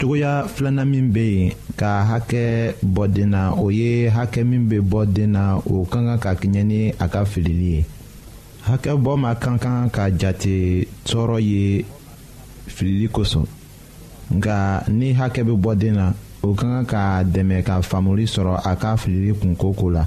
cogoya filanan min bɛ yen ka hakɛ bɔ den na o ye hakɛ min bɛ bɔ den na o ka kan ka kɛɲɛ ni a ka filili ye hakɛ bɔ ma ka kan ka jate tɔɔrɔ ye filili kosɔn nka ni hakɛ bɛ bɔ den na o ka kan ka dɛmɛ ka faamuli sɔrɔ a ka filili kunko ko la.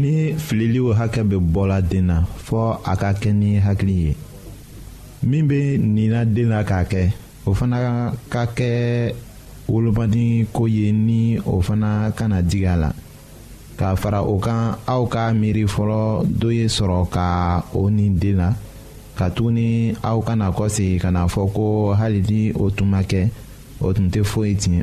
ni fililiw hakɛ bɛ bɔla den na fɔɔ a ka kɛ ni hakili ye min bɛ nina den na k'a kɛ o fana ka kɛ wolomadi ko ye ni o fana kana digi a la k'a fara o kan aw ka miiri fɔlɔ dɔ ye sɔrɔ ka o ni den na katuguni aw kana kɔsegin ka na fɔ ko hali ni o tun ma kɛ o tun tɛ foyi tiɲɛ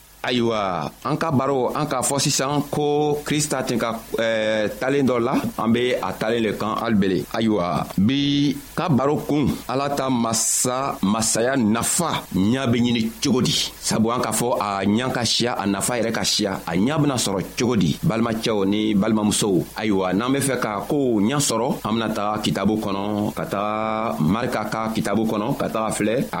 ayiwa an ka baro an k'a fɔ sisan ko krista tun ka eh, talen dɔ la an be a talen le kan alibele ayiwa bi ka baro kun ala ta masa masaya nafa ɲa be ɲini cogo di sabu an k'a fɔ a ɲa ka siya a nafa yɛrɛ ka siya a ɲa bena sɔrɔ cogo di balimacɛw ni balimamusow ayiwa n'an be fɛ ka koow ɲa sɔrɔ an bena taga kitabu kɔnɔ ka taga marika ka kitabu kɔnɔ ka taga filɛ a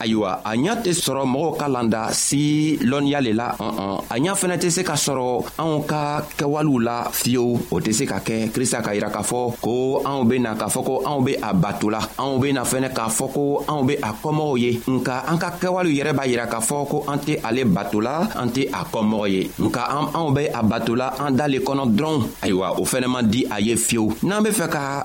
ayiwa a ɲa tɛ sɔrɔ mɔgɔw ka landa si lɔnniya le la ɔn a ɲa fɛnɛ tɛ se ka sɔrɔ anw ka kɛwalew la fiyewu o tɛ se ka kɛ krista ka yira k'a fɔ ko anw bena k'a fɔ ko anw be a bato la anw bena fɛnɛ k'a fɔ ko anw be a kɔmɔgɔw ye nka an ka kɛwalew yɛrɛ b'a yira k'a fɔ ko an tɛ ale bato la an tɛ a kɔmɔgɔ ye nka anw be a bato la an da le kɔnɔ dɔrɔn ayiwa o fɛnɛ man di a ye fiyewu n'an be fɛ ka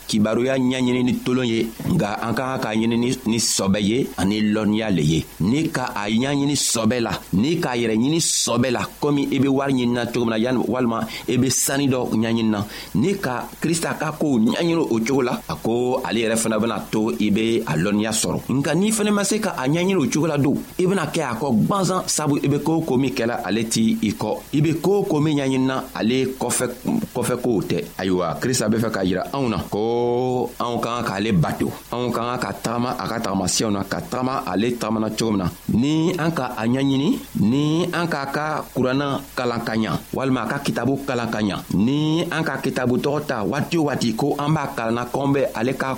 kibaruya ɲɛɲini ni tolon ye nka an ka kan k'a ɲini ni sɔbɛ ye ani lɔnniya le ye ni ka a ɲɛɲini sɔbɛ la ni k'a yɛrɛ ɲini sɔbɛ la komi i be wari ɲinina cogo min na yani walima i be sanni dɔ ɲɛɲinina ni ka krista ka kow ɲɛɲini o cogo la a ko ale yɛrɛ fana bena to i be a lɔnniya sɔrɔ nka n'i fana ma se ka a ɲɛɲini o cogo la don i bena kɛ a kɔ gwanzan sabu i be koo ko min kɛla ale t'i i kɔ i be koo ko min ɲaɲinina ale kɔfɛ kɔfɛ kow tɛ ayiwa krista be fɛ k'a yira anw na ko anw ka kan k'ale bato anw ka kan ka tagama a ka tagamasiyɛw na ka tagama ale tagamana cogo min na ni an ka a ɲaɲini ni an k'a ka kuranna kalan ka ɲa walima a ka kitabu kalan ka ɲa ni an ka kitabu tɔgɔ ta waati o waati ko an b'a kalanna k'anw bɛ ale ka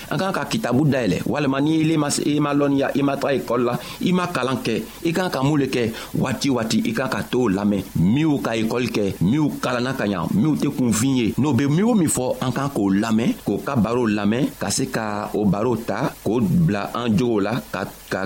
an kan ka kitabu dayɛlɛ walima ni ile ma i ma lɔnniya i ma taga ekɔli la i ma kalan kɛ i kan ka mun le kɛ waati waati i kan ka tow lamɛn minw ka ekɔli kɛ minw kalanna ka ɲa minw tɛ kunfin ye n'o be min o min fɔ an kan k'o lamɛn k'o ka barow lamɛn ka se ka o barow ta k'o bila an jogow la ka ka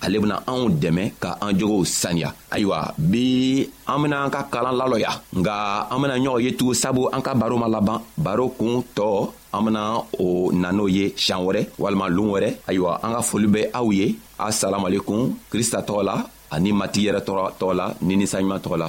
ale bena anw dɛmɛ ka an jogow saniya ayiwa bi an bena an ka kalan lalɔya nga an bena ɲɔgɔn ye tugun sabu an ka baro ma laban baro kuun tɔɔ an bena o na n'o ye sian wɛrɛ walima loon wɛrɛ ayiwa an ka foli bɛ aw ye asalamualekum krista tɔgɔ la ani matigi yɛrɛ tɔgɔ la ni ninsanɲuman tɔgɔ la